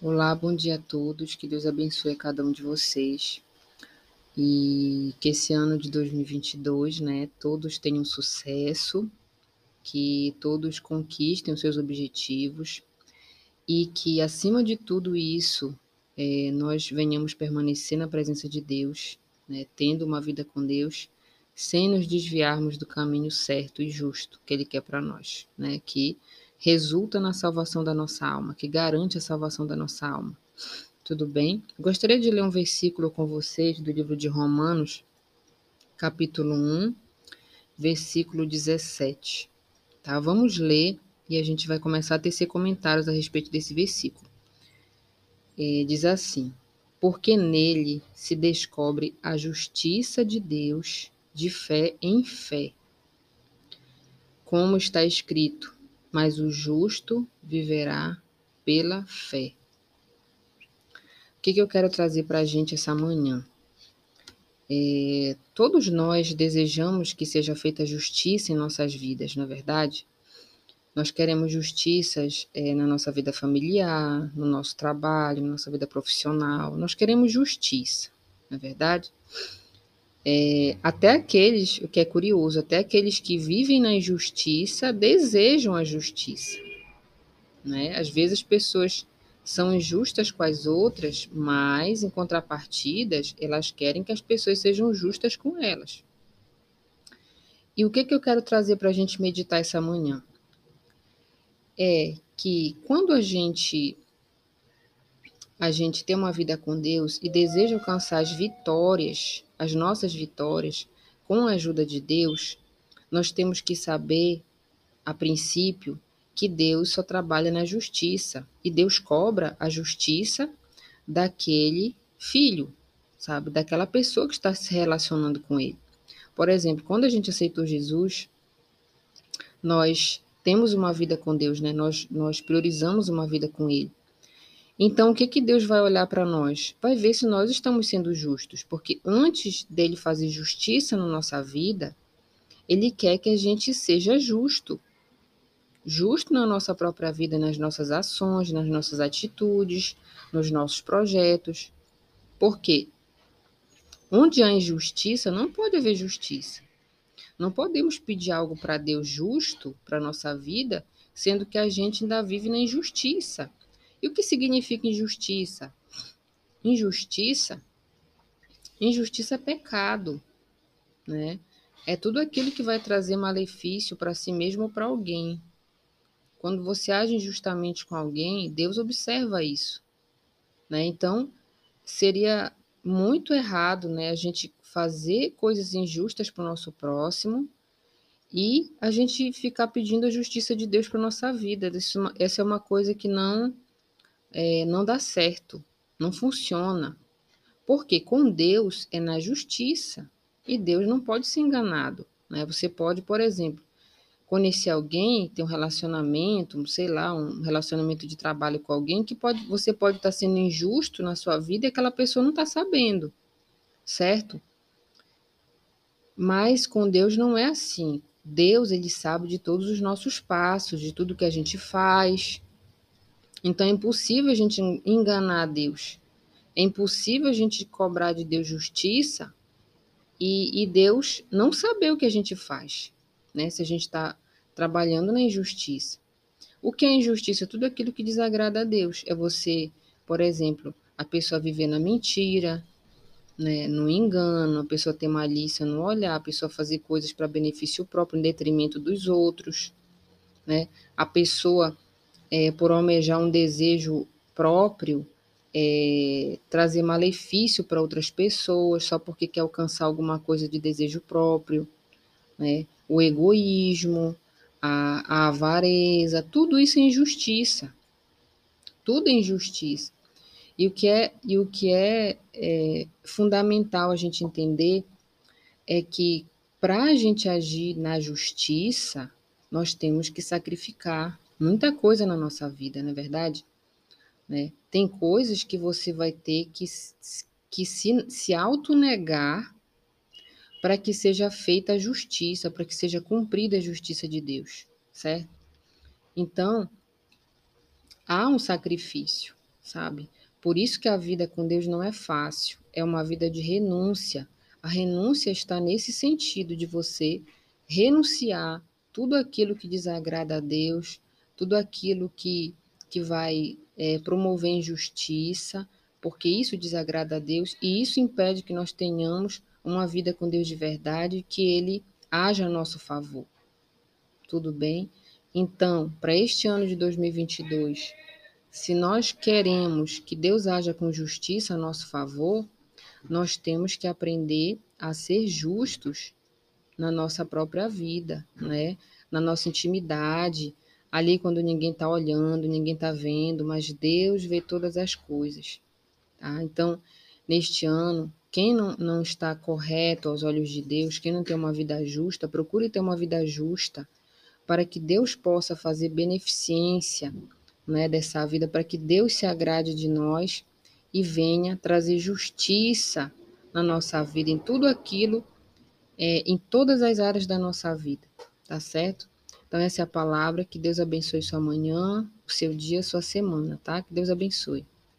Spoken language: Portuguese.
Olá, bom dia a todos. Que Deus abençoe cada um de vocês. E que esse ano de 2022, né, todos tenham sucesso, que todos conquistem os seus objetivos e que, acima de tudo isso, é, nós venhamos permanecer na presença de Deus, né, tendo uma vida com Deus, sem nos desviarmos do caminho certo e justo que Ele quer para nós, né, que resulta na salvação da nossa alma, que garante a salvação da nossa alma. Tudo bem? Gostaria de ler um versículo com vocês do livro de Romanos, capítulo 1, versículo 17. Tá? Vamos ler e a gente vai começar a tecer comentários a respeito desse versículo. É, diz assim: Porque nele se descobre a justiça de Deus de fé em fé. Como está escrito: mas o justo viverá pela fé. O que, que eu quero trazer para a gente essa manhã? É, todos nós desejamos que seja feita justiça em nossas vidas, não é verdade? Nós queremos justiças é, na nossa vida familiar, no nosso trabalho, na nossa vida profissional. Nós queremos justiça, não é verdade? É, até aqueles, o que é curioso, até aqueles que vivem na injustiça desejam a justiça. Né? Às vezes as pessoas são injustas com as outras, mas em contrapartidas elas querem que as pessoas sejam justas com elas. E o que, que eu quero trazer para a gente meditar essa manhã? É que quando a gente a gente tem uma vida com Deus e deseja alcançar as vitórias as nossas vitórias com a ajuda de Deus, nós temos que saber, a princípio, que Deus só trabalha na justiça e Deus cobra a justiça daquele filho, sabe, daquela pessoa que está se relacionando com ele. Por exemplo, quando a gente aceitou Jesus, nós temos uma vida com Deus, né? Nós, nós priorizamos uma vida com Ele. Então, o que, que Deus vai olhar para nós? Vai ver se nós estamos sendo justos, porque antes dele fazer justiça na nossa vida, ele quer que a gente seja justo. Justo na nossa própria vida, nas nossas ações, nas nossas atitudes, nos nossos projetos. Por quê? Onde há injustiça, não pode haver justiça. Não podemos pedir algo para Deus justo para nossa vida, sendo que a gente ainda vive na injustiça. E o que significa injustiça? Injustiça, injustiça é pecado, né? É tudo aquilo que vai trazer malefício para si mesmo ou para alguém. Quando você age injustamente com alguém, Deus observa isso, né? Então, seria muito errado, né, a gente fazer coisas injustas para o nosso próximo e a gente ficar pedindo a justiça de Deus para nossa vida. Essa é uma coisa que não é, não dá certo, não funciona. Porque com Deus é na justiça e Deus não pode ser enganado. Né? Você pode, por exemplo, conhecer alguém, ter um relacionamento, sei lá, um relacionamento de trabalho com alguém que pode, você pode estar sendo injusto na sua vida e aquela pessoa não está sabendo, certo? Mas com Deus não é assim. Deus, ele sabe de todos os nossos passos, de tudo que a gente faz, então é impossível a gente enganar Deus. É impossível a gente cobrar de Deus justiça e, e Deus não saber o que a gente faz, né? Se a gente está trabalhando na injustiça. O que é injustiça? Tudo aquilo que desagrada a Deus. É você, por exemplo, a pessoa viver na mentira, né, no engano, a pessoa ter malícia no olhar, a pessoa fazer coisas para benefício próprio, em detrimento dos outros, né? A pessoa é, por almejar um desejo próprio, é, trazer malefício para outras pessoas só porque quer alcançar alguma coisa de desejo próprio, né? O egoísmo, a, a avareza, tudo isso é injustiça. Tudo é injustiça. E o que é, e o que é, é fundamental a gente entender é que para a gente agir na justiça, nós temos que sacrificar muita coisa na nossa vida, não é verdade? Né? Tem coisas que você vai ter que, que se, se autonegar para que seja feita a justiça, para que seja cumprida a justiça de Deus, certo? Então, há um sacrifício, sabe? Por isso que a vida com Deus não é fácil, é uma vida de renúncia. A renúncia está nesse sentido de você renunciar tudo aquilo que desagrada a Deus, tudo aquilo que, que vai é, promover injustiça, porque isso desagrada a Deus e isso impede que nós tenhamos uma vida com Deus de verdade, que Ele haja a nosso favor. Tudo bem? Então, para este ano de 2022, se nós queremos que Deus haja com justiça a nosso favor, nós temos que aprender a ser justos na nossa própria vida, né? na nossa intimidade, ali quando ninguém está olhando, ninguém está vendo, mas Deus vê todas as coisas. Tá? Então, neste ano, quem não, não está correto aos olhos de Deus, quem não tem uma vida justa, procure ter uma vida justa para que Deus possa fazer beneficência né, dessa vida, para que Deus se agrade de nós e venha trazer justiça na nossa vida, em tudo aquilo, é, em todas as áreas da nossa vida, tá certo? Então, essa é a palavra. Que Deus abençoe sua manhã, o seu dia, sua semana, tá? Que Deus abençoe.